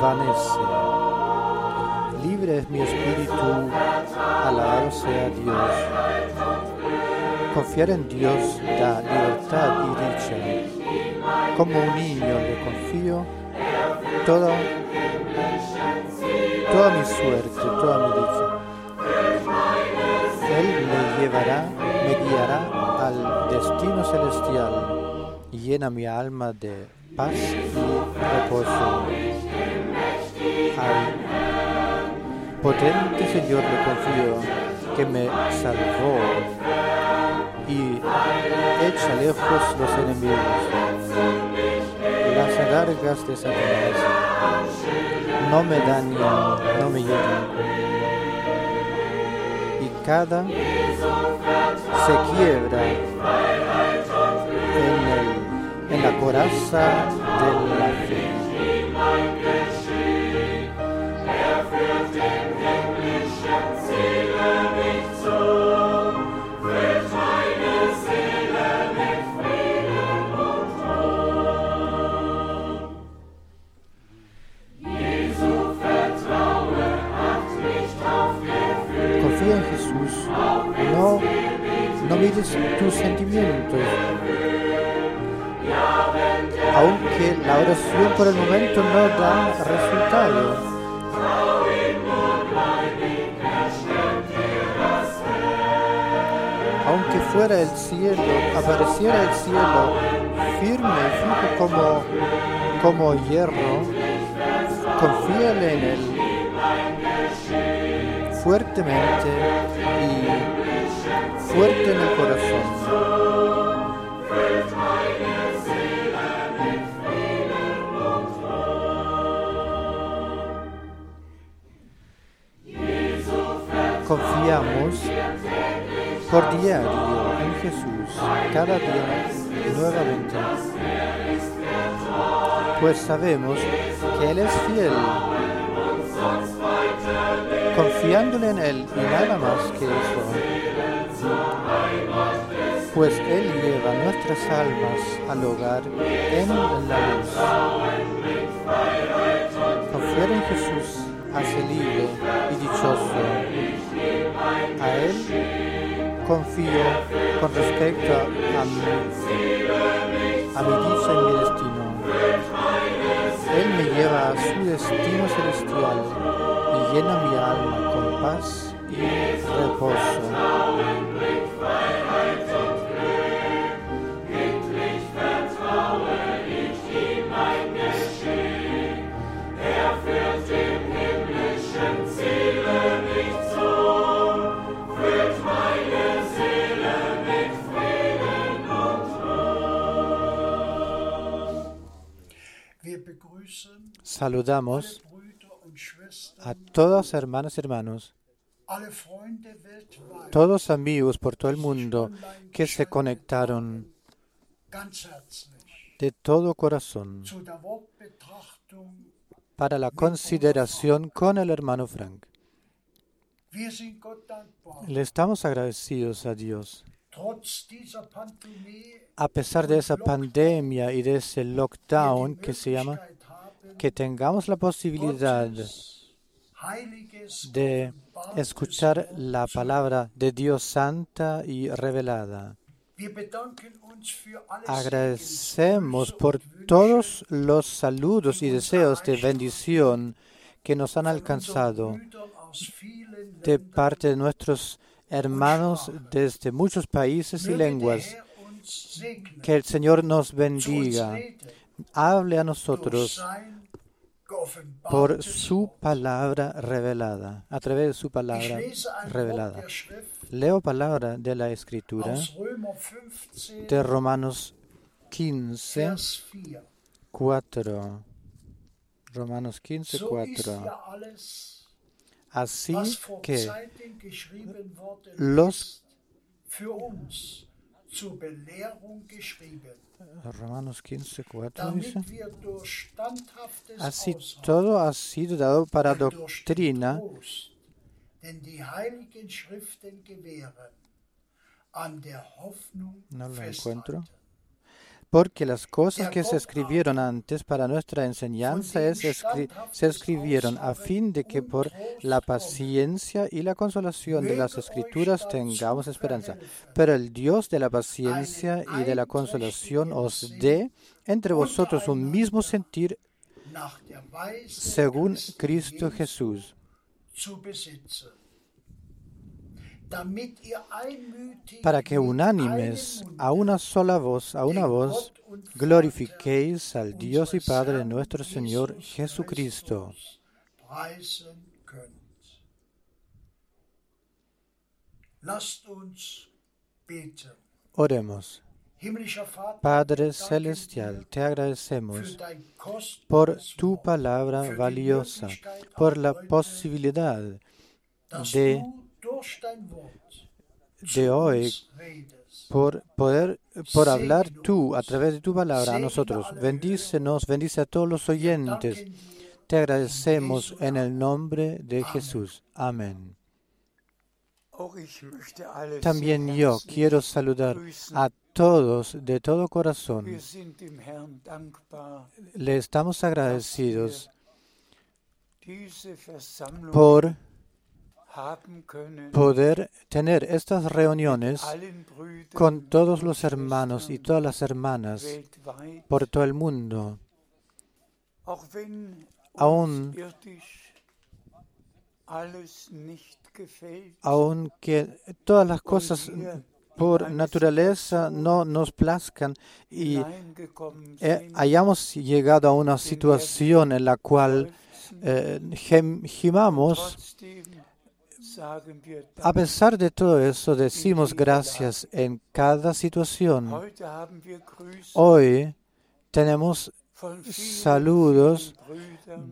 desvanece. Libre es mi espíritu, alabado sea Dios. Confiar en Dios da libertad y dicha. Como un niño le confío toda, toda mi suerte, toda mi dicha. Él me llevará, me guiará al destino celestial llena mi alma de paz y reposo. Potente Señor le confío que me salvó y echa lejos los enemigos. Las adargas de Satanás no me dañan, no me hieren y cada se quiebra en, el- en la coraza de la fe. Aunque la oración por el momento no da resultado. Aunque fuera el cielo, apareciera el cielo firme, fijo como, como hierro, confíale en él fuertemente y fuerte en el corazón. Confiamos por diario en Jesús, cada día nuevamente, pues sabemos que Él es fiel confiándole en Él y nada más que eso. Pues Él lleva nuestras almas al hogar en la luz. Confiar en Jesús hace libre y dichoso. A Él confío con respecto a mi, a mi dicha y mi destino. Él me lleva a su destino celestial y llena mi alma con paz y reposo. Saludamos a todos hermanos y hermanos, todos amigos por todo el mundo que se conectaron de todo corazón para la consideración con el hermano Frank. Le estamos agradecidos a Dios. A pesar de esa pandemia y de ese lockdown que se llama, que tengamos la posibilidad de escuchar la palabra de Dios santa y revelada. Agradecemos por todos los saludos y deseos de bendición que nos han alcanzado de parte de nuestros hermanos desde muchos países y lenguas. Que el Señor nos bendiga, hable a nosotros por su palabra revelada, a través de su palabra revelada. Leo palabra de la escritura aus Römer 15, de Romanos 15, Vers 4. 4. Romanos 15, So ist 4. ja alles, Así que los- zur Belehrung geschrieben, Romanos 15, 4 dice. Así todo ha sido dado para doctrina, No lo encuentro. Porque las cosas que se escribieron antes para nuestra enseñanza es escri- se escribieron a fin de que por la paciencia y la consolación de las escrituras tengamos esperanza. Pero el Dios de la paciencia y de la consolación os dé entre vosotros un mismo sentir según Cristo Jesús, para que unánimes a una sola voz, a una voz, glorifiquéis al Dios y Padre de nuestro Señor Jesucristo. Oremos. Padre Celestial, te agradecemos por tu palabra valiosa, por la posibilidad de, de hoy por poder, por hablar tú a través de tu palabra a nosotros. Bendícenos, bendice a todos los oyentes. Te agradecemos en el nombre de Jesús. Amén. También yo quiero saludar a todos de todo corazón. Le estamos agradecidos por. Poder tener estas reuniones con todos los hermanos y todas las hermanas por todo el mundo. Aún- Aunque todas las cosas por naturaleza no nos plazcan y eh, hayamos llegado a una situación en la cual eh, gem- gimamos, a pesar de todo eso decimos gracias en cada situación. Hoy tenemos saludos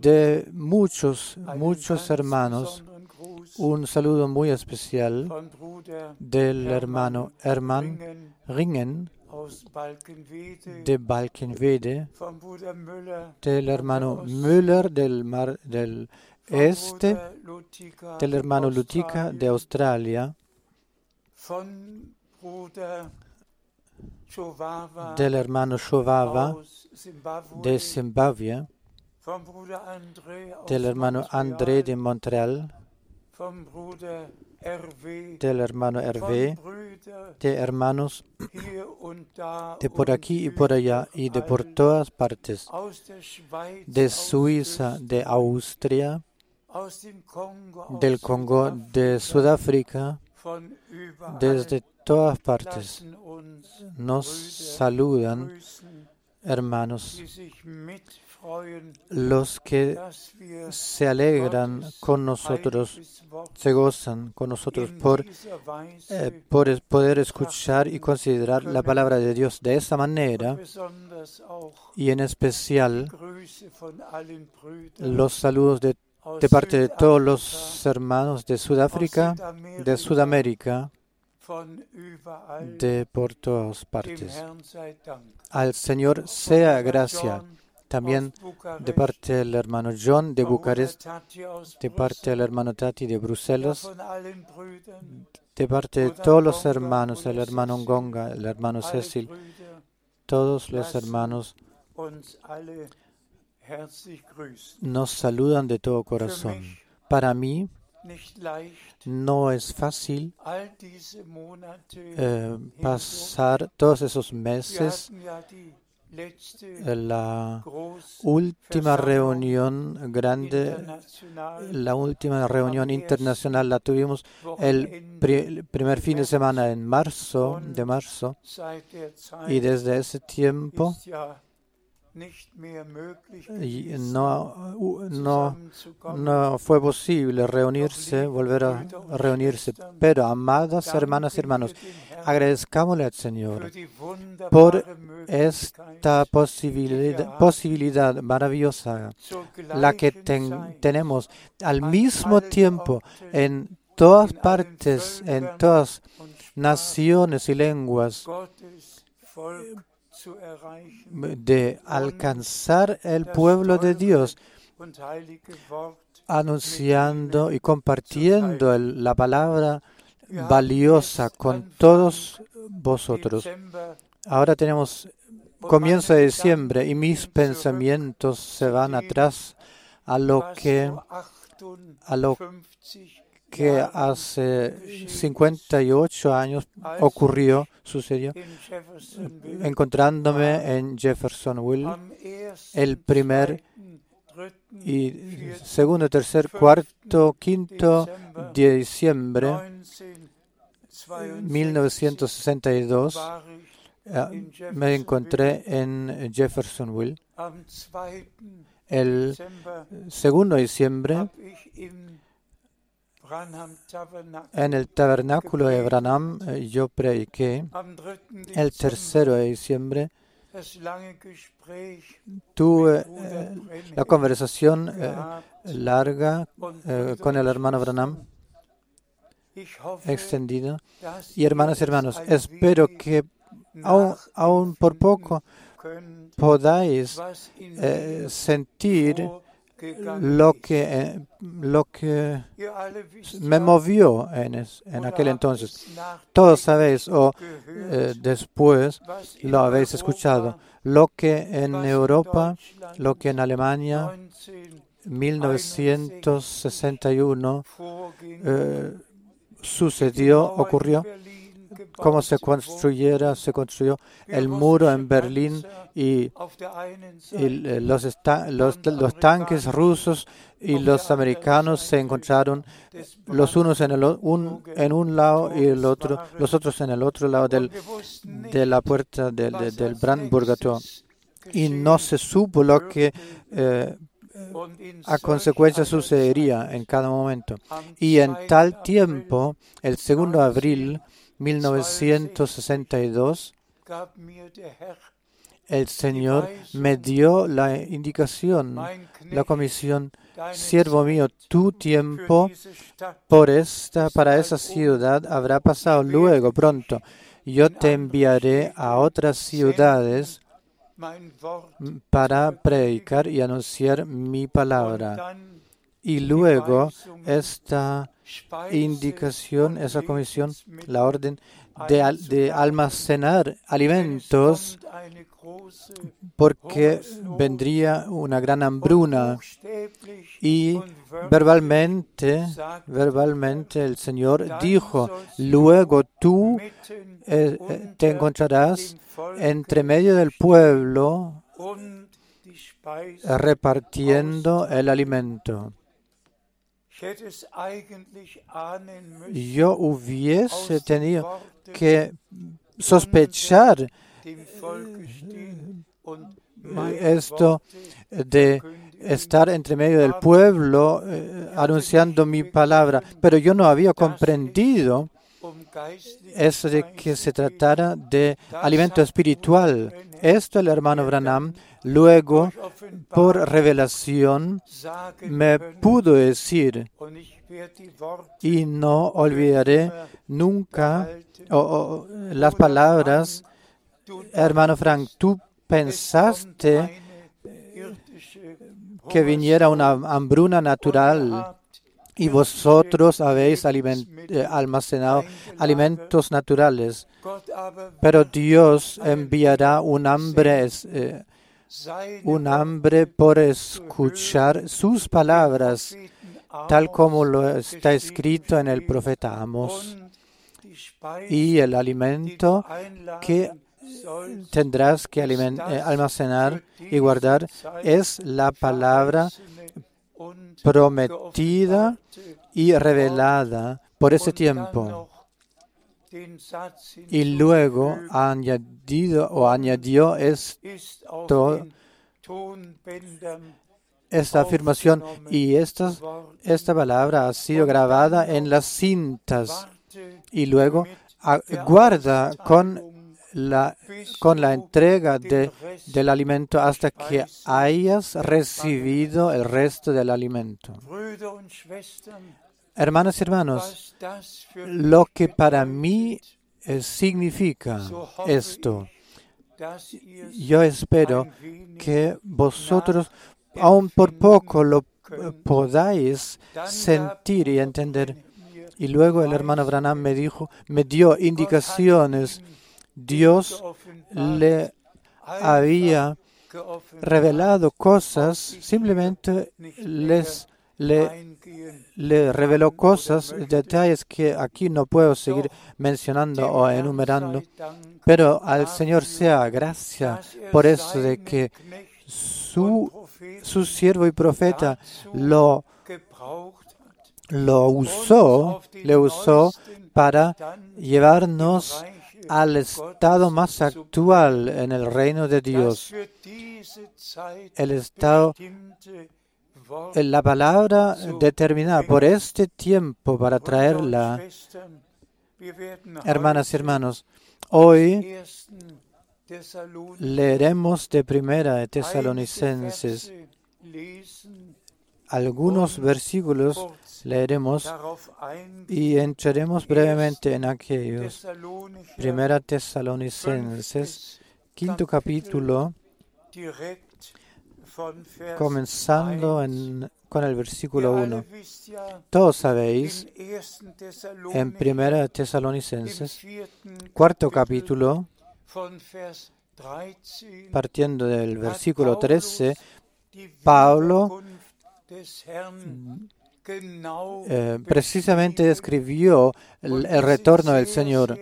de muchos, muchos hermanos. Un saludo muy especial del hermano Hermann Ringen de Balkenwede, del hermano Müller del, mar, del este del hermano Lutica de Australia, del hermano Shovava de Zimbabue, del hermano André de Montreal, del hermano Hervé, de hermanos de por aquí y por allá y de por todas partes, de Suiza, de Austria, del Congo, de Sudáfrica, desde todas partes. Nos saludan, hermanos, los que se alegran con nosotros, se gozan con nosotros por, eh, por poder escuchar y considerar la palabra de Dios de esa manera y en especial los saludos de, aus de parte de todos los hermanos de Sudáfrica, de Sudamérica, de por todas partes. Al Señor sea gracia también de parte del hermano John de Bucarest, de parte del hermano Tati de Bruselas, de parte de todos los hermanos, el hermano Cecil, Gonga, el hermano Cecil, todos los hermanos nos saludan de todo corazón. Para mí no es fácil eh, pasar todos esos meses la última reunión grande, la última reunión internacional la tuvimos el pri- el primer fin de semana en marzo, de marzo, y desde ese tiempo y no, uh, no, no fue posible reunirse, volver a reunirse. Pero, amadas hermanas y hermanos, agradezcamos al Señor por esta posibilidad, posibilidad maravillosa, la que ten- tenemos al mismo tiempo en todas partes, en todas naciones y lenguas, De alcanzar el pueblo de Dios, anunciando y compartiendo el- la palabra valiosa con todos vosotros. Ahora tenemos comienzo de diciembre y mis pensamientos se van atrás a lo que, a lo 58 que hace 58 años ocurrió, sucedió, encontrándome en Jeffersonville am 1., el primer 2., 3., y 4., segundo, tercer, cuarto, quinto de diciembre 1962 1962 war ich eh, me encontré en Jeffersonville. am 2. El segundo de diciembre en el tabernáculo de Branham eh, yo prediqué. am 3. El tercero de diciembre tuve eh, la conversación eh, larga eh, con el hermano Branham extendida. Y hermanas y hermanos, espero que aún, aún por poco podáis sentir lo que, lo que me movió en, en aquel entonces. Todos sabéis o eh, después lo habéis escuchado. Lo que en Europa, lo que en Alemania 19 1961 vorging, eh, sucedió, ocurrió, cómo se construyera, se construyó el muro en Berlín y, los, los, los tanques rusos y los americanos se encontraron los unos en, el, un, en un lado y el otro, los otros en el otro lado del, de la puerta del, Brandenburger Tor. Y no se supo lo que eh, a consecuencia sucedería en cada momento. Y en 2. tal tiempo, el 2 de abril 1962, gab mir der Herr, el Señor me dio la indicación, la comisión, siervo mío, tu tiempo por esta, para esa ciudad habrá pasado luego, pronto. Yo te enviaré a otras ciudades para predicar y anunciar mi palabra. Y luego esta indicación, esa comisión, la orden de almacenar alimentos porque vendría una gran hambruna y verbalmente, verbalmente el Señor dijo, luego tú eh, eh, te encontrarás entre medio del pueblo repartiendo el alimento. Yo hubiese tenido que sospechar esto de estar entre medio del pueblo eh, anunciando mi palabra, pero yo no había comprendido eso de que se tratara de alimento espiritual. Esto el hermano Branham luego, por revelación, me pudo decir y no olvidaré nunca las palabras, hermano Frank, tú pensaste que viniera una hambruna natural y vosotros habéis eh, almacenado alimentos naturales, pero Dios enviará un hambre, eh, un hambre por escuchar sus palabras, tal como lo está escrito en el profeta Amos, y el alimento que tendrás que eh, almacenar y guardar es la palabra prometida y revelada por ese tiempo. Y luego ha añadido o añadió esto, esta afirmación y esta, esta palabra ha sido grabada en las cintas. y luego guarda con la, con la entrega de, del alimento hasta que hayas recibido el resto del alimento. Hermanos y hermanos, lo que para mí eh, significa esto, yo espero que vosotros, aun por poco, lo eh, podáis sentir y entender. Y luego el hermano Branham me dijo, me dio indicaciones. Dios le había revelado cosas, simplemente les le, reveló cosas, detalles que aquí no puedo seguir mencionando o enumerando, pero al Señor sea gracia por eso de que su, su siervo y profeta lo, lo usó, le usó para llevarnos al estado más actual en el reino de Dios, el estado la palabra determinada por este tiempo para traerla. Hermanas y hermanos, hoy leeremos de primera Tesalonicenses algunos versículos leeremos y entraremos brevemente en aquellos. Primera Tesalonicenses, quinto capítulo, comenzando en- con el versículo 1. Todos sabéis, en Primera Tesalonicenses, cuarto capítulo, partiendo del versículo 13, Pablo eh, precisamente describió el, el retorno del Señor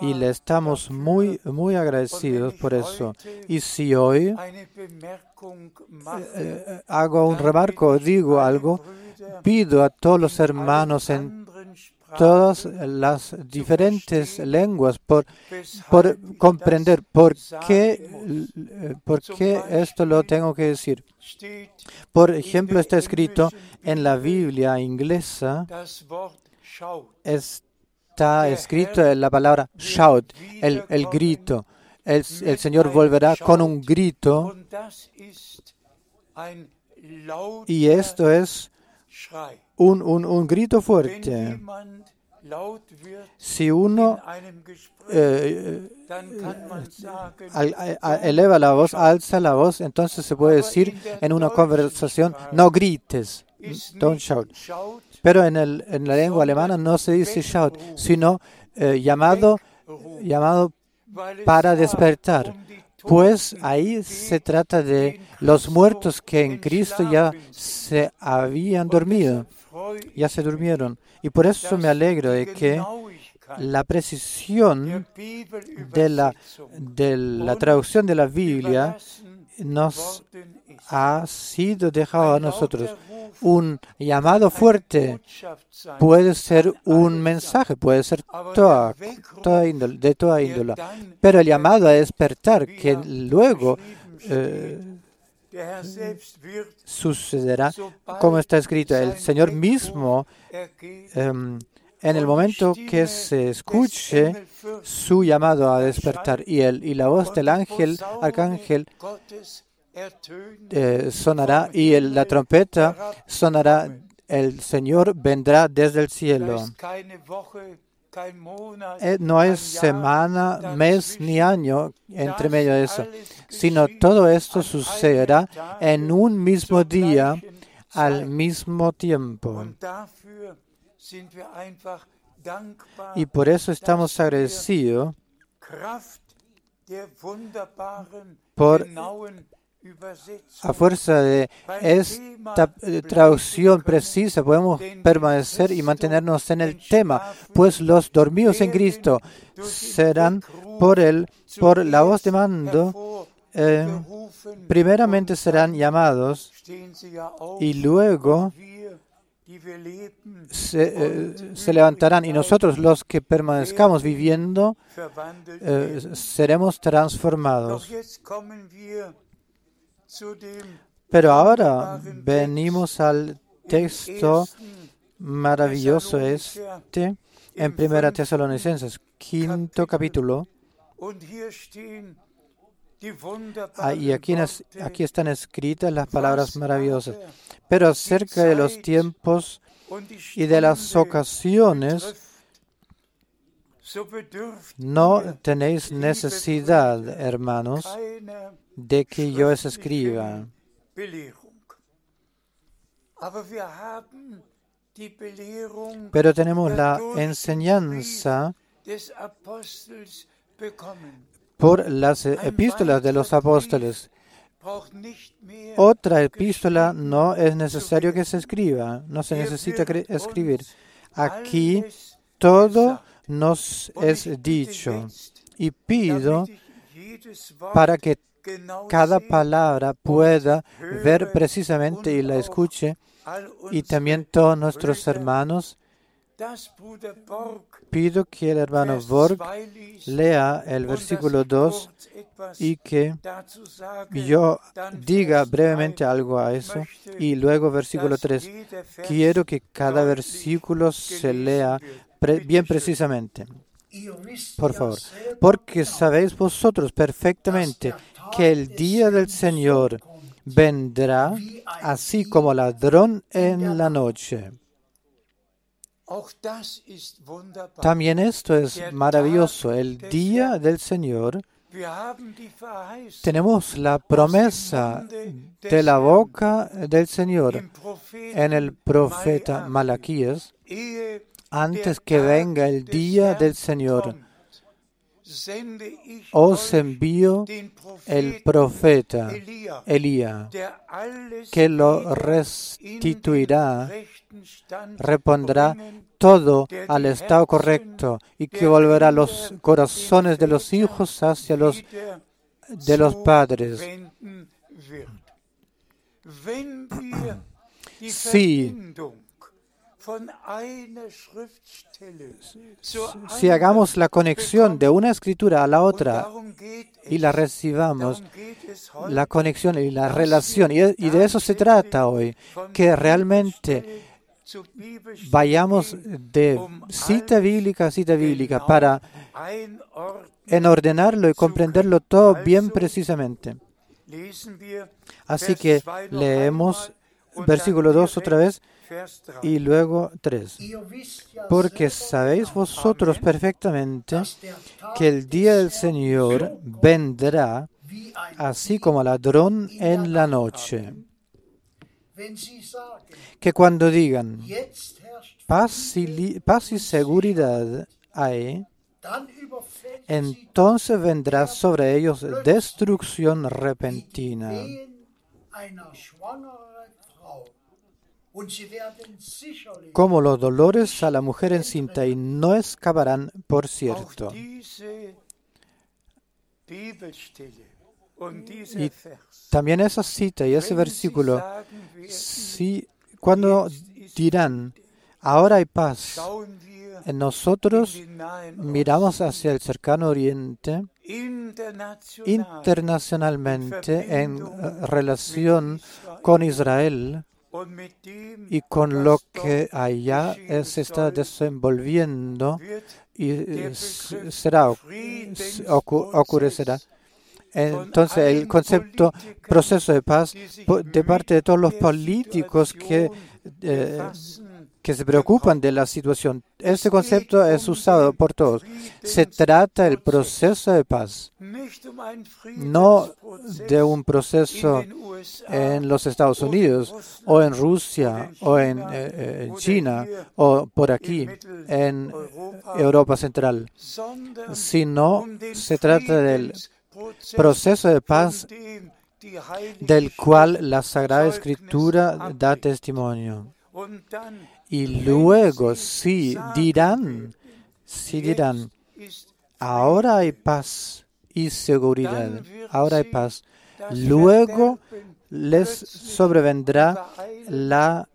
y le estamos muy, muy agradecidos por eso. Y si hoy eh, hago un remarco, digo algo, pido a todos los hermanos en todas las diferentes lenguas por, por comprender por qué, eh, por qué esto lo tengo que decir. Por ejemplo, está escrito en la Biblia inglesa, está escrito la palabra shout, el, el grito. El, el Señor volverá con un grito y esto es un, un, un grito fuerte. Si uno eh, a- eleva la voz, alza la voz, entonces se puede decir en una conversación, no grites, don't shout. Pero en, el, en la lengua alemana no se dice shout, sino eh, llamado, llamado para despertar. Pues ahí se trata de los muertos que en Cristo ya se habían dormido, ya se durmieron. Y por eso me alegro de que la precisión de la, de la traducción de la Biblia nos ha sido dejado a nosotros. Un llamado fuerte puede ser un mensaje, puede ser toda, toda índole, de toda índole. Pero el llamado a despertar, que luego eh, sucederá, como está escrito, el Señor mismo, em, en el momento que se escuche su llamado a despertar y, el, y la voz del ángel, arcángel, eh, sonará y el- la trompeta sonará, el Señor vendrá desde el cielo. Eh, No es Jahr semana, mes ni año entre medio de eso, sino todo esto sucederá en un mismo día al mismo tiempo. Y por eso estamos agradecidos Por- a fuerza de esta traducción precisa podemos permanecer y mantenernos en el tema, pues los dormidos en Cristo serán por el por la voz de mando eh, primeramente serán llamados y luego eh, se levantarán y nosotros los que permanezcamos viviendo eh, seremos transformados. Pero ahora venimos al Text texto maravilloso este en Primera im Tesalonicenses, quinto capítulo. Y aquí, aquí están escritas las palabras maravillosas. Pero acerca de los tiempos y de las ocasiones, no tenéis necesidad, hermanos, de que yo os escriba. Pero tenemos la enseñanza por las epístolas de los apóstoles. Otra epístola no es necesario que se escriba, no se necesita escribir. Aquí todo. Nos es dicho y pido para que cada palabra pueda ver precisamente y la escuche y también todos nuestros hermanos. Pido que el hermano Borg 2 liest lea el versículo ich 2 kurz etwas y que yo diga Vers 3. brevemente algo a eso. Y luego versículo dass 3. jeder Vers Quiero que cada versículo se lea. Pre- bien precisamente. Por favor, porque sabéis vosotros perfectamente que el día del Señor vendrá así como ladrón en la noche. También esto es maravilloso. El día del Señor tenemos la promesa de la boca del Señor en el profeta Malaquías antes que venga el día del Señor. Os envío el profeta Elías, que lo restituirá, repondrá todo al estado correcto y que volverá los corazones de los hijos hacia los de los padres. Si- Verbindung von einer Schriftstelle zur Si hagamos la conexión de una escritura a la otra y la recibamos, la conexión y la relación, y de eso se trata hoy, que realmente vayamos de um cita bíblica a cita bíblica para einordnen en ordenarlo y comprenderlo todo bien precisamente. Así que 2 noch leemos versículo dann 2 otra vez. Vers 3. Y luego 3. Ihr wisst ja Porque sabéis vosotros perfectamente que el día del Señor vendrá así como ladrón en la noche. Que cuando digan herrscht paz y, paz y seguridad hay, entonces vendrá sobre ellos destrucción repentina, como los dolores a la mujer encinta, y no escaparán, por cierto. Y. También esa cita y ese versículo, si cuando dirán, ahora hay paz, nosotros miramos hacia el cercano oriente internacionalmente en eh, relación con Israel y con lo que allá se está desenvolviendo y eh, será ocurrirá. Entonces el concepto proceso de paz de parte de todos los políticos que, eh, que se preocupan de la situación, este concepto es usado por todos. Se trata del proceso de paz, no de un proceso en los Estados Unidos o en Rusia o en eh, eh, en China o por aquí en Europa Central, sino se trata del proceso de paz del cual la Sagrada Escritura da testimonio. Y luego, si dirán, si dirán, ahora hay paz y seguridad, ahora hay paz, luego les sobrevendrá la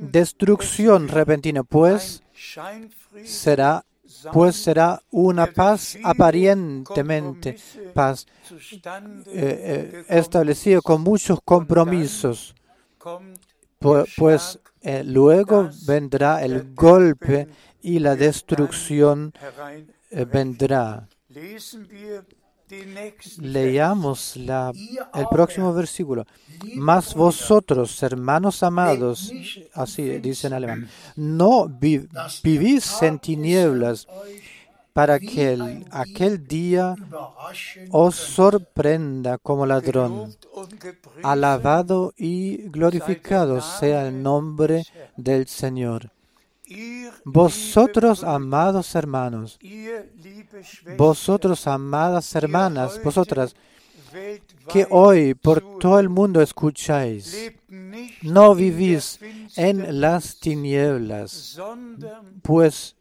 destrucción repentina, pues será pues será una paz aparentemente paz eh, eh, establecida con muchos compromisos. Pu- pues eh, luego vendrá el golpe y la destrucción eh, vendrá. Leamos la, el próximo versículo. Mas vosotros hermanos amados así dice en alemán no vi- vivís en tinieblas para que el- aquel día os sorprenda como ladrón. Alabado y glorificado sea el nombre del Señor. Vosotros, amados hermanos, vosotros, amadas hermanas, vosotras, que hoy por todo el mundo escucháis, no vivís en las tinieblas, pues,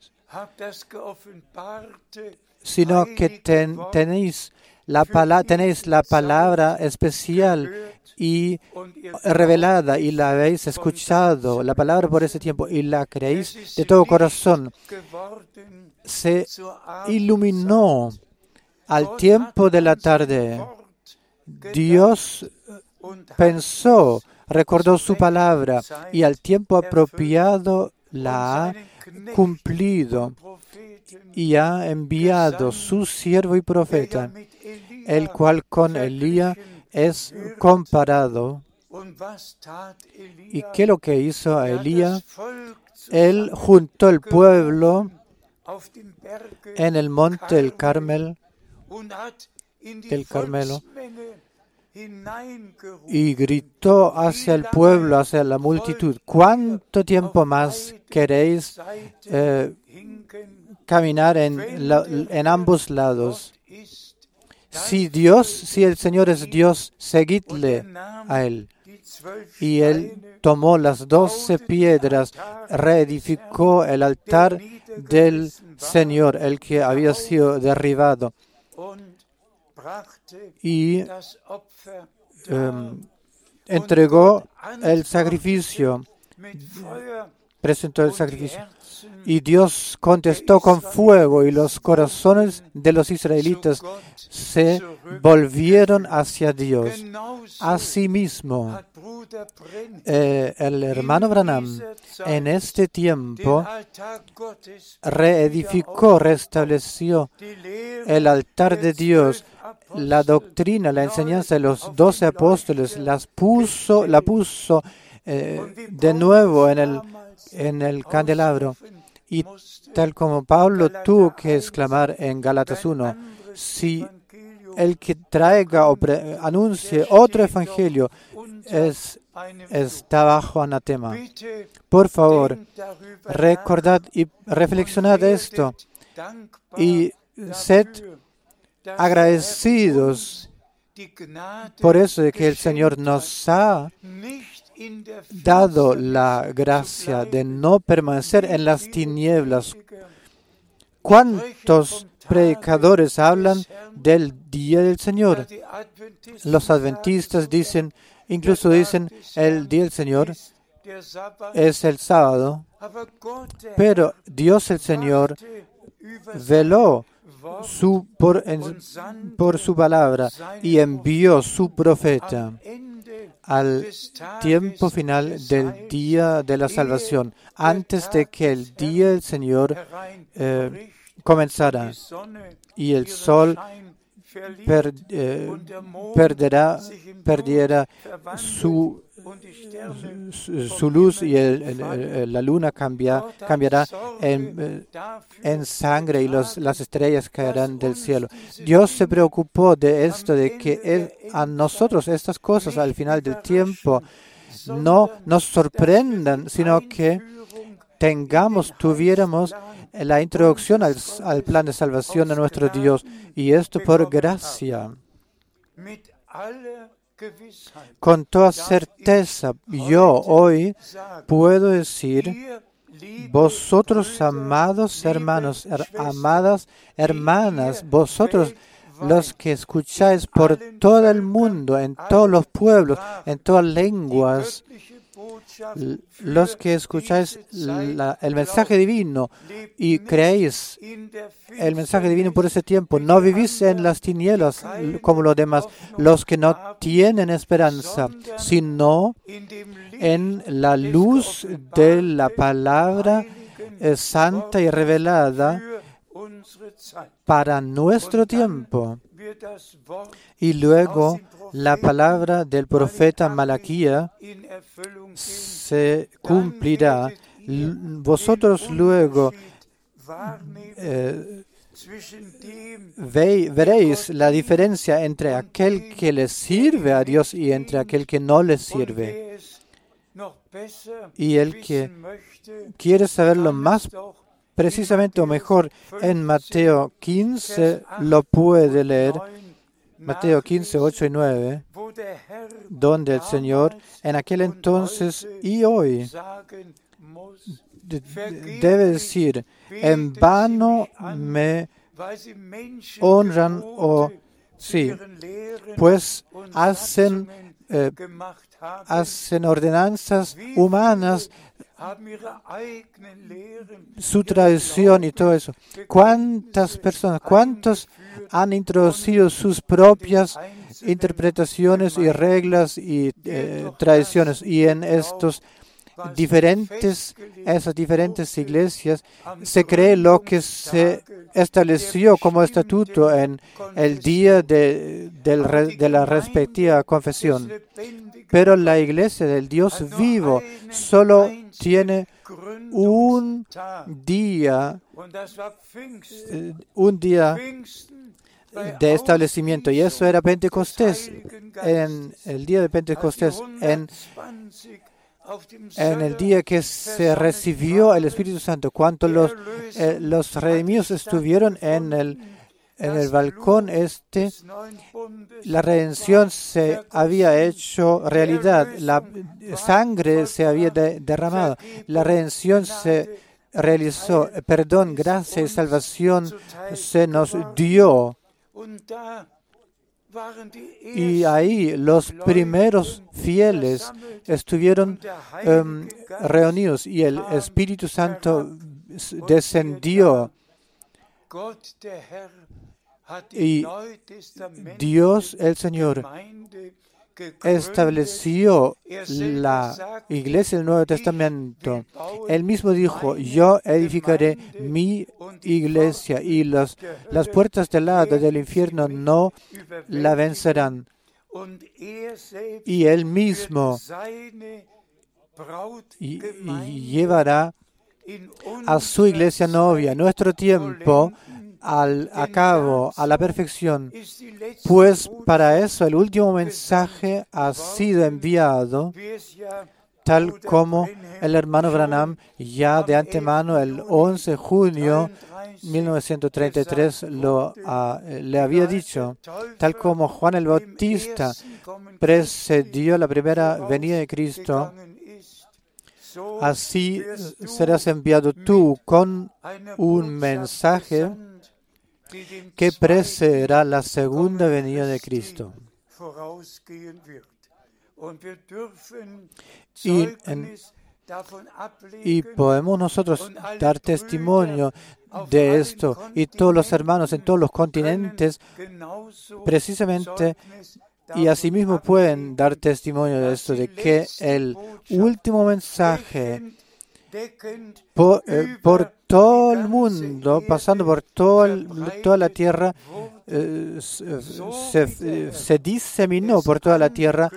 sino que ten- tenéis la, pala- tenéis la palabra especial y revelada y la habéis escuchado, la palabra por ese tiempo, y la creéis de todo corazón. Se iluminó al tiempo de la tarde. Dios pensó, recordó su palabra y al tiempo apropiado la ha cumplido y ha enviado su siervo y profeta, el cual con Elías es comparado. ¿Y qué lo que hizo Elías? Él juntó el pueblo en el monte del Carmel el Carmelo, y gritó hacia el pueblo, hacia la multitud, ¿cuánto tiempo más queréis eh, caminar en, en ambos lados? Si Dios, si el Señor es Dios, seguidle a Él. Y él tomó las doce piedras, reedificó el altar del Señor, el que había sido derribado, y em, entregó el sacrificio, presentó el sacrificio. Y Dios contestó con fuego y los corazones de los israelitas se volvieron hacia Dios. Asimismo, eh, el hermano Branham en este tiempo reedificó, restableció el altar de Dios, la doctrina, la enseñanza de los doce apóstoles, las puso, la puso eh, de nuevo en el, en el candelabro. Y tal como Pablo tuvo que exclamar en Galatas 1, si el que traiga o anuncie otro evangelio es, está bajo anatema. Por favor, recordad y reflexionad esto y sed agradecidos por eso de que el Señor nos ha dado la gracia de no permanecer en las tinieblas. ¿Cuántos predicadores hablan del día del Señor? Los adventistas dicen, incluso dicen, el día del Señor es el sábado, pero Dios el Señor veló por su palabra y envió su profeta al tiempo final del día de la salvación, antes de que el día del Señor eh, comenzara. Y el sol per- eh, perderá, perdiera su, su, luz y la luna cambia- cambiará en, eh, sangre y las estrellas caerán del cielo. Dios se preocupó de esto, de que a nosotros estas cosas al final del tiempo no nos sorprendan, sino que tengamos, tuviéramos la introducción al, plan de salvación de nuestro Dios y esto por gracia. Con toda certeza, yo hoy puedo decir, vosotros amados hermanos, her- amadas hermanas, vosotros los que escucháis por todo el mundo, en todos los pueblos, en todas lenguas, los que escucháis la- el mensaje divino y creéis el mensaje divino por ese tiempo, no vivís en las tinieblas como los demás, los que no tienen esperanza, sino en la luz de la palabra eh, santa y revelada para nuestro tiempo. Y luego la palabra del profeta Malaquía se cumplirá. Vosotros luego eh, ve- veréis la diferencia entre aquel que le sirve a Dios y entre aquel que no le sirve. Y el que quiere saberlo más precisamente o mejor en Mateo 15 lo puede leer. Mateo 15, 8 y 9, donde el Señor en aquel entonces y hoy de- de- debe decir, en vano me honran o sí, pues hacen, eh, hacen ordenanzas humanas, su tradición y todo eso. ¿Cuántas personas, cuántos han introducido sus propias interpretaciones y reglas y eh, tradiciones y en estos diferentes, esas diferentes iglesias se cree lo que se estableció como estatuto en el día de, de la respectiva confesión. Pero la iglesia del Dios vivo solo tiene un día, eh, un día de establecimiento y eso era Pentecostés, en el día de Pentecostés, en, en el día que se recibió el Espíritu Santo, cuando los, eh, los redimidos estuvieron en el, en el balcón este, la redención se había hecho realidad, la sangre se había de- derramado, la redención se realizó, perdón, gracia y salvación se nos dio. Y ahí los primeros fieles estuvieron em, reunidos y el Espíritu Santo descendió. y Dios el Señor estableció la iglesia del Nuevo Testamento. Él mismo dijo, yo edificaré mi iglesia y los, las puertas del lado del infierno no la vencerán. Y él mismo llevará a su iglesia novia, nuestro tiempo, al, a cabo, a la perfección, pues para eso el último mensaje ha sido enviado, tal como el hermano Branham ya de antemano el 11 de junio 1933 lo, ah, le había dicho, tal como Juan el Bautista precedió la primera venida de Cristo, así serás enviado tú con un mensaje que precederá la segunda venida de Cristo. Y, en- y podemos nosotros dar testimonio de esto y todos los hermanos en todos los continentes precisamente y asimismo pueden dar testimonio de esto, de que el último mensaje por, eh, por todo el mundo, pasando por todo el- toda la tierra, eh, se, se- se diseminó por toda la tierra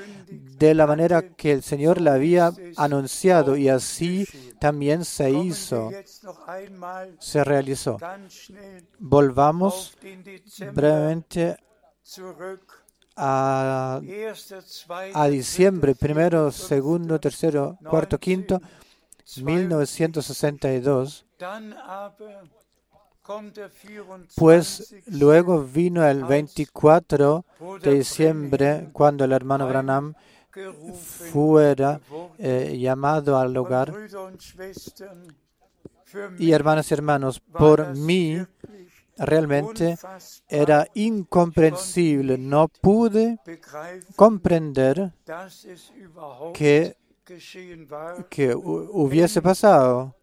de la manera que el Señor la había anunciado y así también se hizo, se realizó. Volvamos brevemente a, a diciembre, primero, segundo, tercero, cuarto, quinto, 1962. Pues luego vino el 24 de diciembre, cuando el hermano Branham fuera eh, llamado al hogar. Y hermanas y hermanos, por mí realmente era incomprensible. No pude comprender que, que hu- hubiese pasado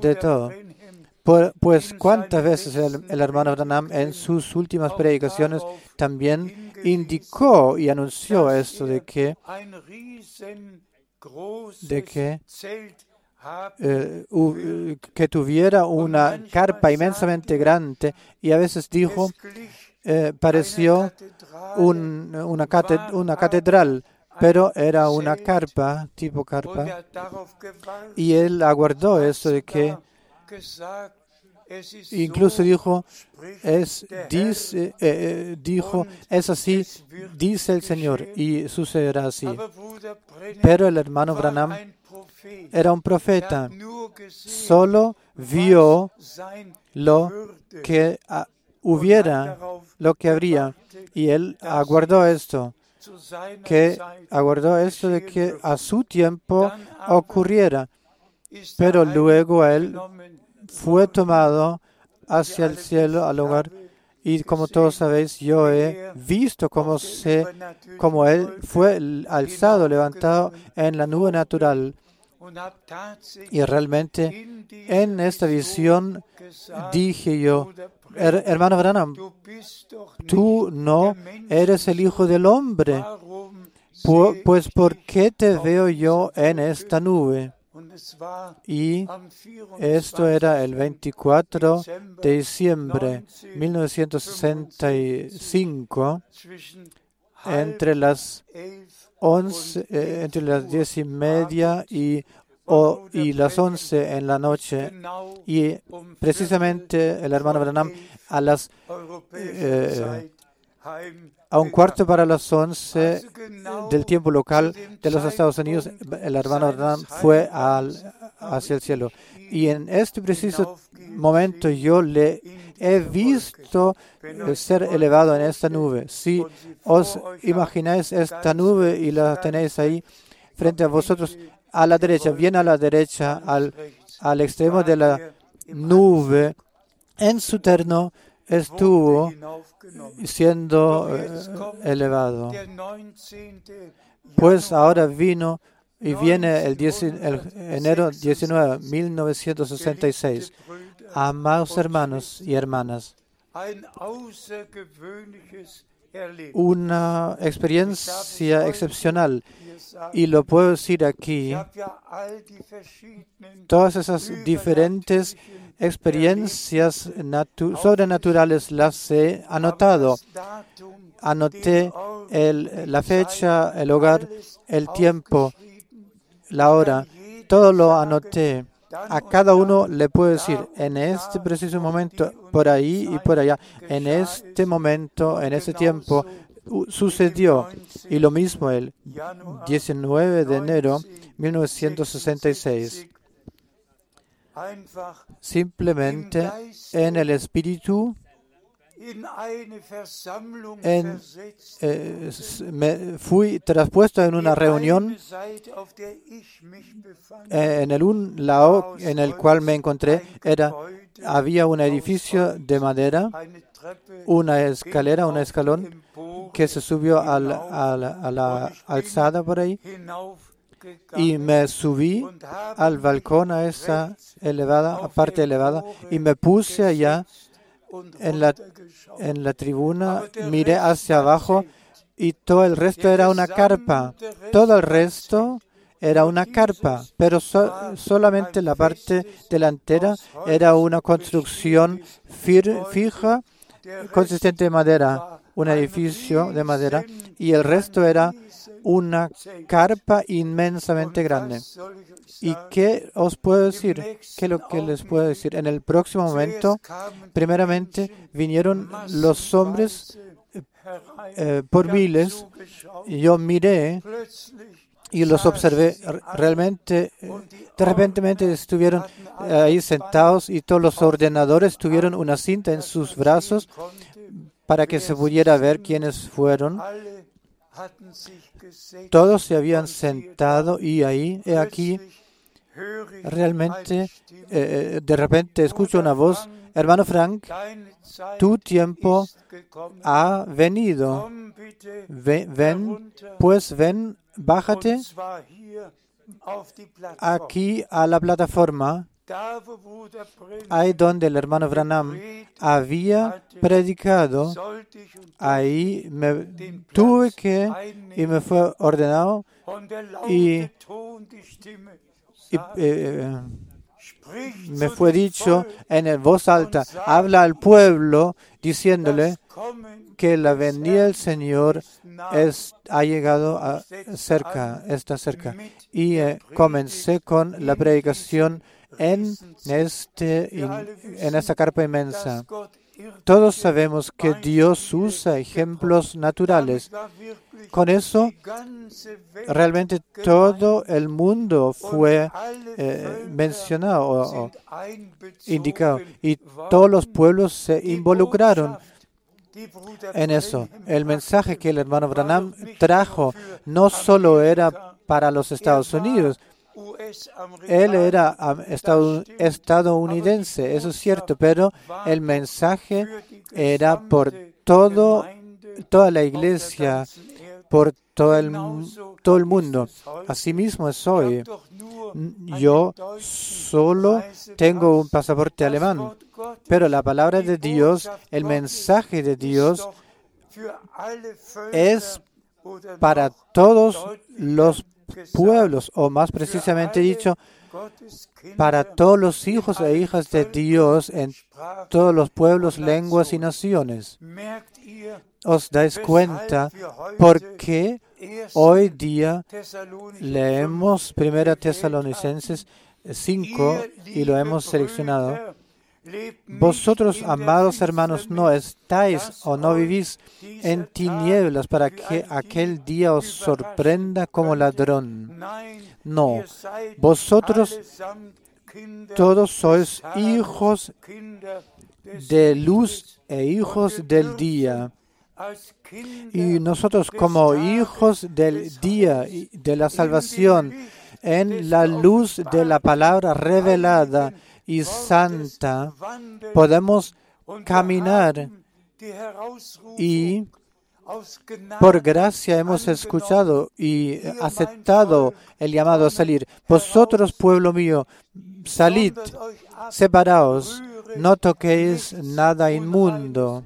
de todo. Por- pues cuántas veces el, el hermano Branham en sus últimas predicaciones también indicó y anunció esto de que, de que, eh, hu- que tuviera una carpa inmensamente grande y a veces dijo, eh, pareció un- una, una catedral, pero era una carpa, tipo carpa, y él aguardó eso de que incluso dijo, es, dice, eh, eh, dijo, es así, dice el Señor, y sucederá así. Pero el hermano Branham era un profeta, solo vio lo que ah, hubiera, lo que habría, y él aguardó esto, que aguardó esto de que a su tiempo ocurriera, pero luego él fue tomado hacia el cielo al hogar y como todos sabéis yo he visto cómo se como él fue alzado levantado en la nube natural. Y realmente en esta visión dije yo "Her- hermano Branham tú no eres el hijo del hombre. Pu- pues ¿por qué te veo yo en esta nube? Y esto era el 24 de diciembre 1965, entre las 11, eh, entre las diez y media y, o- y las 11 en la noche. Y precisamente el hermano Branham a las eh, a un cuarto para las 11 del tiempo local de los Estados Unidos, el hermano Branham fue al, hacia el cielo. Y en este preciso momento yo le he visto ser elevado en esta nube. Si os imagináis esta nube y la tenéis ahí frente a vosotros, a la derecha, bien a la derecha, al, al extremo de la nube, en su terno estuvo siendo eh, elevado. Pues ahora vino y viene el, 10 el enero 19, 1966. Amados hermanos y hermanas, una experiencia excepcional, y lo puedo decir aquí, todas esas diferentes experiencias natu- sobrenaturales las he anotado. Anoté la fecha, el hogar, el tiempo, la hora, todo lo anoté. A cada uno le puedo decir, en este preciso momento, por ahí y por allá, en este momento, en ese tiempo, sucedió. Y lo mismo el 19 de enero 1966. einfach Simplemente en el espíritu En- eh, me fui traspuesto en una reunión eh, en el un lado en el cual me encontré era había un edificio de madera, una escalera, un escalón que se subió al- a la, a la alzada por ahí y me subí al balcón a esa elevada, auf parte elevada, y me puse allá en la, en la tribuna, miré hacia abajo y todo el resto era una carpa. Todo el resto era una carpa, pero so- solamente la parte delantera era una construcción fir- fija, consistente de madera, un edificio de madera, y el resto era una carpa inmensamente grande. ¿Y qué os puedo decir? ¿Qué es lo que les puedo decir? En el próximo momento, primeramente, vinieron los hombres eh, por miles, yo miré y los observé. Realmente, de repente estuvieron eh, ahí sentados y todos los ordenadores tuvieron una cinta en sus brazos para que se pudiera ver quiénes fueron. Todos se habían sentado y ahí, he aquí, realmente, Stimme. eh, de repente escucho una voz, hermano Frank, tu tiempo ha venido. Ven, herunter. pues ven, bájate aquí a la plataforma, Ahí donde el hermano Branham había predicado, ahí me tuve que y me fue ordenado y- eh, me fue dicho en voz alta, habla al pueblo diciéndole que la venida del Señor es, ha llegado a- cerca, está cerca. Y eh, comencé con la predicación en, este, en esta carpa inmensa. Todos sabemos que Dios usa ejemplos naturales. Con eso, realmente todo el mundo fue eh, mencionado o, o indicado y todos los pueblos se involucraron en eso. El mensaje que el hermano Branham trajo no solo era para los Estados Unidos, él era estadounidense, eso es cierto, pero el mensaje era por todo, toda la iglesia, por todo el, todo el mundo. Asimismo es hoy. Yo solo tengo un pasaporte alemán, pero la palabra de Dios, el mensaje de Dios es para todos los pueblos, o más precisamente dicho, para todos los hijos e hijas de Dios en todos los pueblos, lenguas y naciones. ¿Os dais cuenta por qué hoy día leemos 1 Tesalonicenses 5 y lo hemos seleccionado? Vosotros, amados hermanos, no estáis o no vivís en tinieblas para que aquel día os sorprenda como ladrón. No, vosotros todos sois hijos de luz e hijos del día. Y nosotros como hijos del día de la salvación, en la luz de la palabra revelada y santa, podemos caminar y por gracia hemos escuchado y aceptado el llamado a salir. Vosotros, pueblo mío, salid, separaos, no toquéis nada inmundo.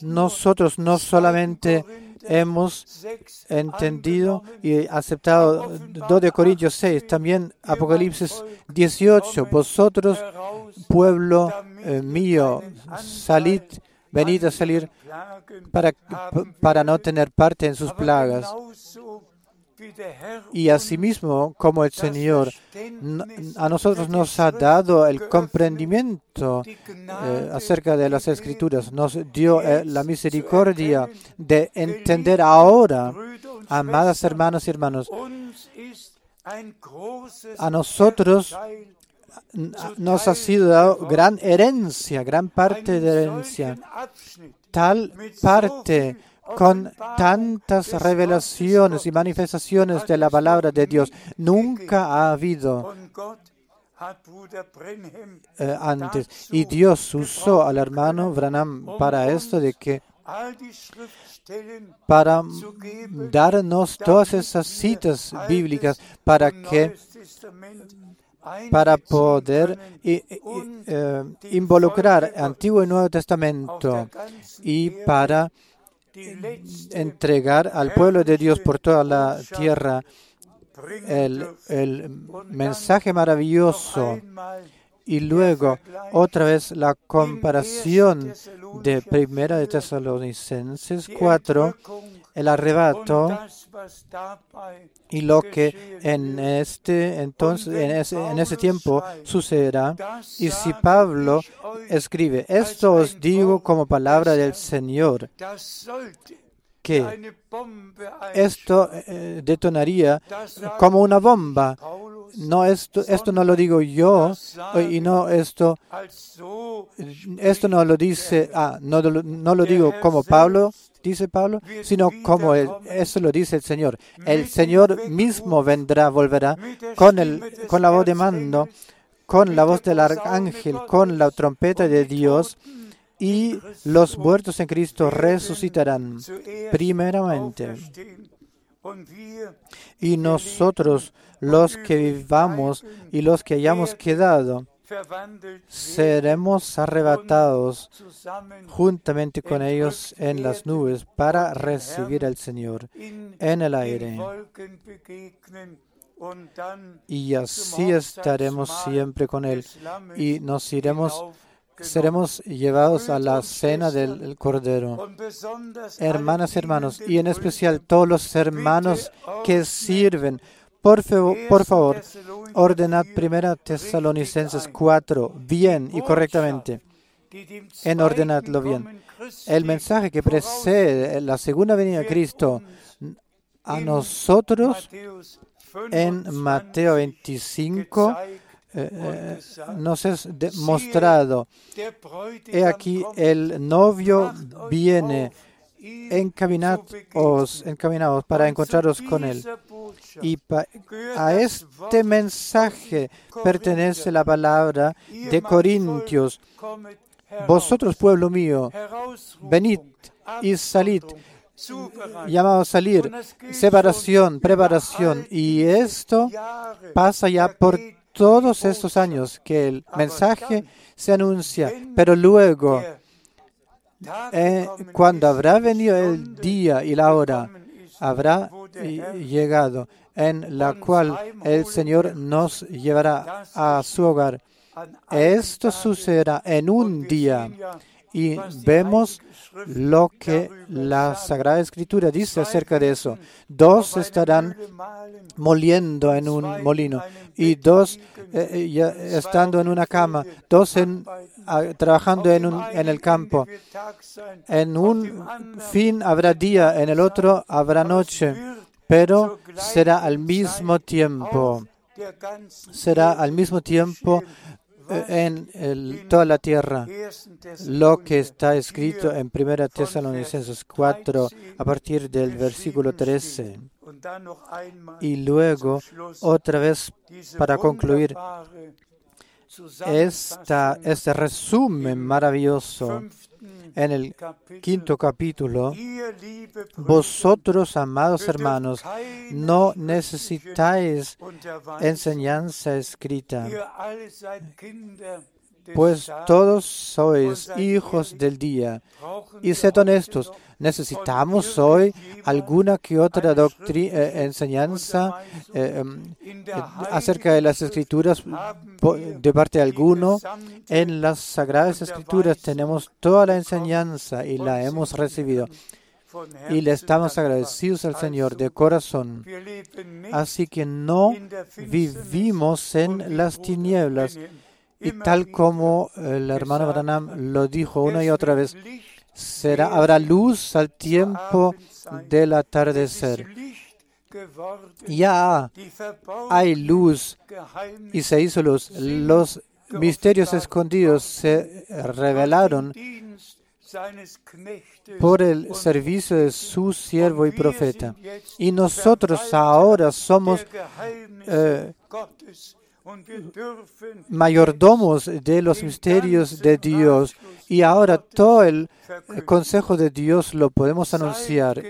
Nosotros no solamente hemos entendido y aceptado 2 de Corintios 6, también Apocalipsis 18, vosotros, pueblo eh, mío, salid, venid a salir para, para no tener parte en sus plagas. Y asimismo, como el Señor a nosotros nos ha dado el comprendimiento eh, acerca de las Escrituras, nos dio eh, la misericordia de entender ahora, amadas hermanas y hermanos, a nosotros nos ha sido dado gran herencia, gran parte de herencia, tal parte con tantas revelaciones y manifestaciones de la palabra de Dios. Nunca ha habido eh, antes. Y Dios usó al hermano Branham para esto de que para darnos todas esas citas bíblicas para que para poder eh, involucrar Antiguo y Nuevo Testamento y para entregar al pueblo de Dios por toda la tierra el, mensaje maravilloso. Y luego otra vez la comparación de Primera de Tesalonicenses 4, el arrebato y lo que en este entonces en ese, en ese tiempo sucederá. Y si Pablo escribe, esto os digo como palabra del Señor, esto eh, detonaría como una bomba. No esto, esto no lo digo yo y no esto, esto no lo dice, ah, no, no lo digo como Pablo, dice Pablo, sino como eso lo dice el Señor. El Señor mismo vendrá, volverá con, el, con la voz de mando, con la voz del arcángel, con la trompeta de Dios, y los muertos en Cristo resucitarán primeramente. Y nosotros, los que vivamos y los que hayamos quedado, seremos arrebatados juntamente con ellos en las nubes para recibir al Señor en el aire. Y así estaremos siempre con Él y nos iremos seremos llevados a la cena del Cordero. Hermanas y hermanos, y en especial todos los hermanos que sirven, por, por favor, ordenad primera Tesalonicenses 4 bien y correctamente. En ordenadlo bien. El mensaje que precede la segunda venida de Cristo a nosotros en Mateo 25 eh, nos es demostrado. He aquí el novio viene, encaminados, encaminados para encontraros con él. Y a este mensaje pertenece la palabra de Corintios. Vosotros, pueblo mío, venid y salid llamado salir, separación, preparación. Y esto pasa ya por todos estos años que el mensaje se anuncia, pero luego, eh, cuando habrá venido el día y la hora, habrá llegado en la cual el Señor nos llevará a su hogar. Esto sucederá en un día y vemos lo que la Sagrada Escritura dice acerca de eso. Dos estarán moliendo en un molino y dos eh, eh, estando en una cama, dos trabajando en, un, en el campo. En un fin habrá día, en el otro habrá noche, pero será al mismo tiempo. Será al mismo tiempo en toda la tierra lo que está escrito en 1 Tesalonicenses 4 a partir del versículo 13. Y luego, otra vez, para concluir, esta, este resumen maravilloso en el quinto capítulo, vosotros, amados hermanos, no necesitáis enseñanza escrita, pues todos sois hijos del día. Y sed honestos, necesitamos hoy alguna que otra doctrina, eh, enseñanza eh, em, eh, acerca de las escrituras de parte de alguno. En las sagradas escrituras tenemos toda la enseñanza y la hemos recibido. y le estamos agradecidos al Señor de corazón. Así que no vivimos en las tinieblas. Y tal como el hermano Branham lo dijo una y otra vez, habrá luz al tiempo del atardecer. Ya hay luz y se hizo luz. Los misterios escondidos se revelaron por el servicio de su siervo y profeta. Y nosotros ahora somos eh, mayordomos de los misterios de Dios y ahora todo el consejo de Dios lo podemos anunciar.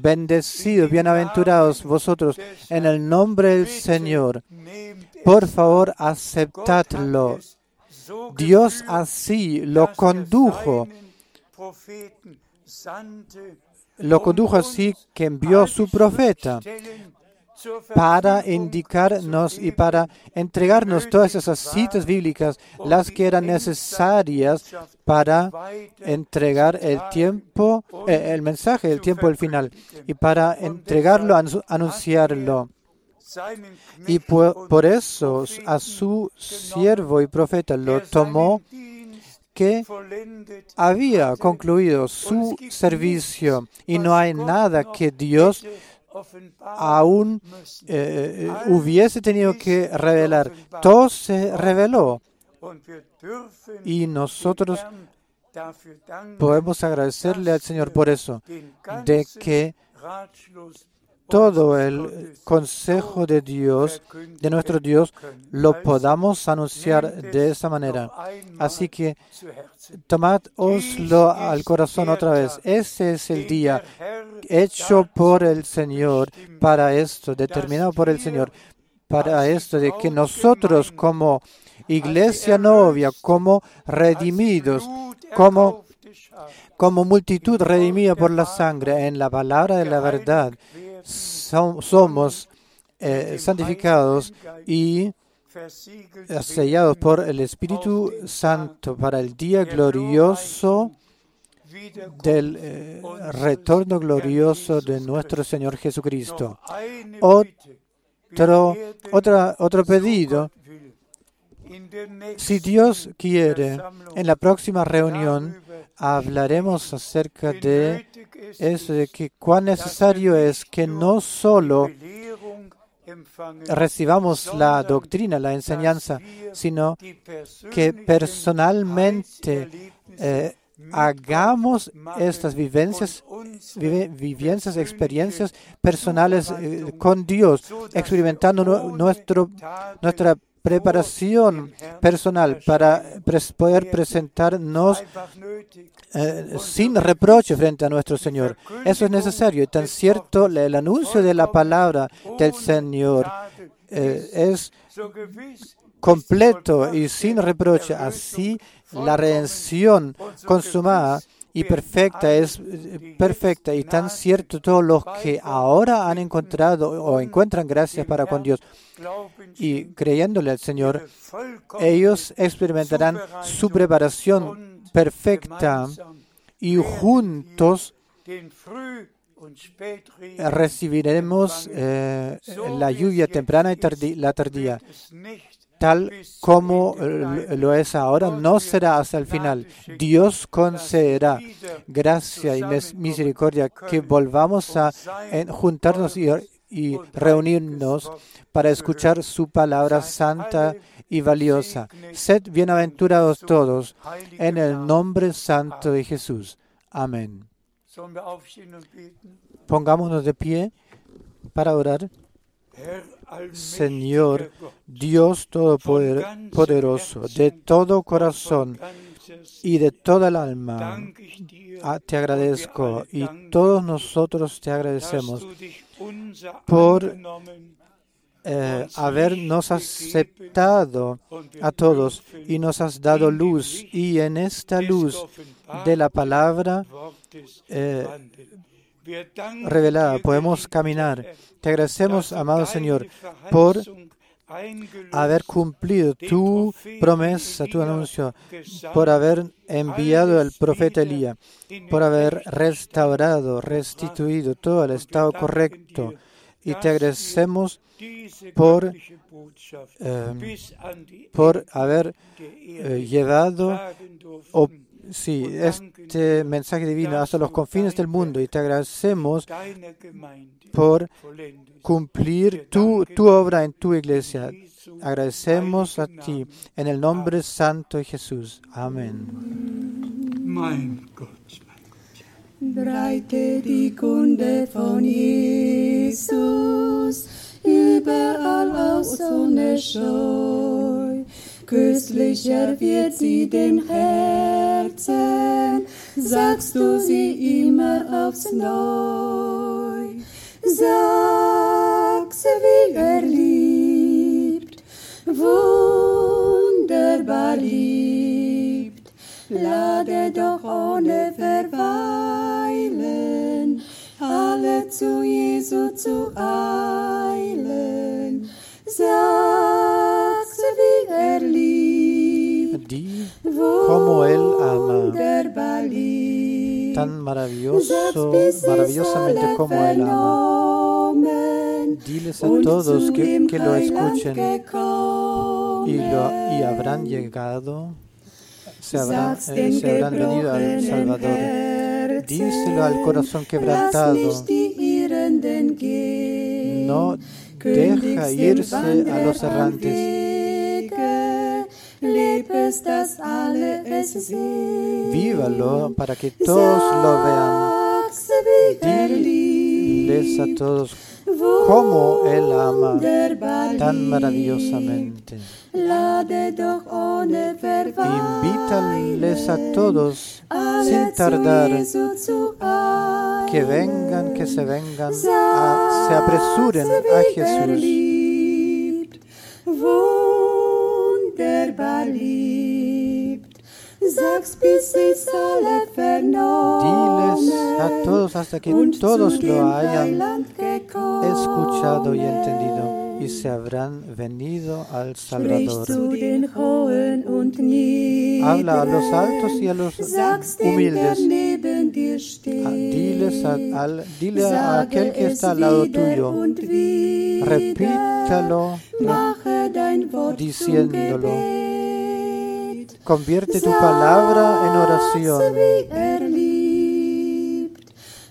Bendecidos, bienaventurados vosotros en el nombre del Señor. Por favor, aceptadlo. Dios así lo condujo. Lo condujo así que envió a su profeta para indicarnos y para entregarnos todas esas citas bíblicas, las que eran necesarias para entregar el tiempo, eh, el mensaje del tiempo del final, y para entregarlo, anunciarlo. Y por eso a su siervo y profeta lo tomó que había concluido su servicio y no hay nada que Dios aún eh, eh, hubiese tenido que revelar. Todo se reveló. Y nosotros podemos agradecerle al Señor por eso, de que todo el consejo de Dios, de nuestro Dios, lo podamos anunciar de esa manera. Así que tomadoslo al corazón otra vez. Ese es el día hecho por el Señor para esto, determinado por el Señor, para esto de que nosotros como iglesia novia, como redimidos, como como multitud redimida por la sangre en la palabra de la verdad, somos eh, santificados y sellados por el Espíritu Santo para el día glorioso del eh, retorno glorioso de nuestro Señor Jesucristo. Otro, otra, otro pedido, si Dios quiere, en la próxima reunión hablaremos acerca de eso, de que cuán necesario es que no solo recibamos la doctrina, la enseñanza, sino que personalmente eh, hagamos estas vivencias, vivencias, experiencias personales eh, con Dios, experimentando nuestro, nuestra preparación personal para poder presentarnos eh, sin reproche frente a nuestro Señor. Eso es necesario y tan cierto el anuncio de la palabra del Señor eh, es completo y sin reproche. Así la redención consumada y perfecta es eh, perfecta y tan cierto todos los que ahora han encontrado o encuentran gracias para con Dios. Y creyéndole al Señor, ellos experimentarán su preparación perfecta y juntos recibiremos eh, la lluvia temprana y la tardía tal como lo es ahora, no será hasta el final. Dios concederá gracia y misericordia que volvamos a juntarnos y, y reunirnos para escuchar su palabra santa y valiosa. Sed bienaventurados todos en el nombre santo de Jesús. Amén. Pongámonos de pie para orar. Señor Dios Todopoderoso, de todo corazón y de toda el alma, ah, te agradezco y todos nosotros te agradecemos por eh, habernos aceptado a todos y nos has dado luz y en esta luz de la palabra eh, revelada podemos caminar. Te agradecemos, amado Señor, por haber cumplido tu promesa, tu anuncio, por haber enviado al profeta Elías, por haber restaurado, restituido todo el estado correcto. Y te agradecemos por, eh, por haber eh, llevado sí, este mensaje divino hasta los confines del mundo y te agradecemos por cumplir tu, tu obra en tu iglesia. Agradecemos a ti en el nombre santo de Jesús. Amén. Breite die Kunde von Jesus überall aus ohne Scheu. Köstlicher wird sie dem Herzen, sagst du sie immer aufs Neu. Sag sie, wie er liebt, wunderbar liebt, lade doch ohne Verweilen alle zu Jesu zu eilen. Tan maravilloso, maravillosamente como Él ama. Diles a todos que, que lo escuchen y, lo, y habrán llegado, se habrán, eh, se habrán venido al Salvador. Díselo al corazón quebrantado. No deja irse a los errantes. Vívalo para que todos lo vean. Diles a todos cómo Él ama tan maravillosamente. Invítales a todos sin tardar. Que vengan, que se vengan, a- se apresuren a Jesús. Bis alle Diles a todos hasta que todos lo hayan escuchado y entendido y se habrán venido al Salvador. Habla a los altos y a los humildes. Ah, steht. Diles a- al- dile a aquel que es está al lado tuyo, repítalo, diciéndolo. convierte tu palabra en oración. Er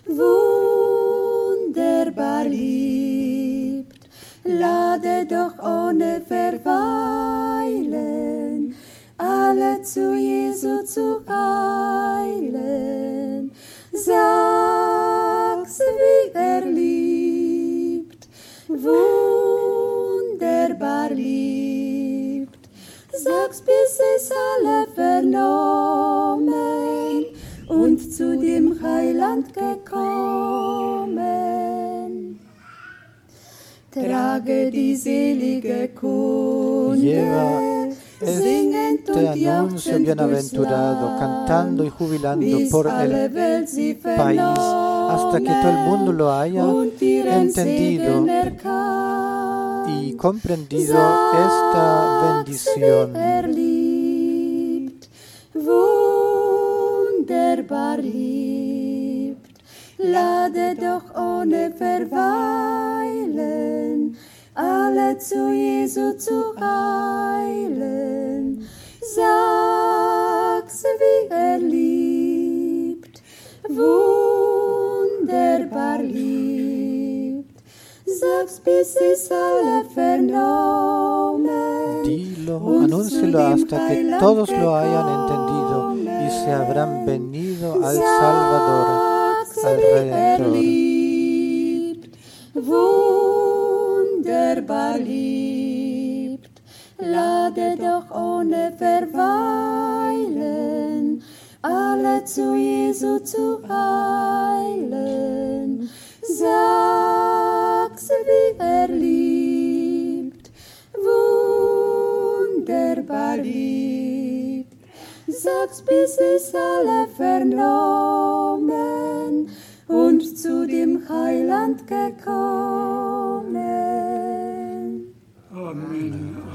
wunderbar. Lade doch ohne Verweilen alle zu Jesu zu eilen. Sag's, wie er liebt, wunderbar liebt. Sag's, bis es alle vernommen und zu dem Heiland gekommen. Trage die selige Kunde, este anuncio bienaventurado, cantando y Land, jubilando por el país, hasta que todo el mundo lo haya entendido y comprendido esta bendición. Er wunderbar liebt. Lade doch ohne Verweilen alle zu Jesu zu eilen. Sag's, wie er liebt, wunderbar liebt. Sag's, bis es alle vernommen. Dilo, dem hasta que todos lo hayan entendido y se habrán venido al Salvador, al Redentor. Wunderbar liebt. Lade doch ohne Verweilen alle zu Jesu zu eilen. Sag's, wie er liebt, wunderbar liebt. Sag's, bis es alle vernommen und zu dem Heiland gekommen. Amen.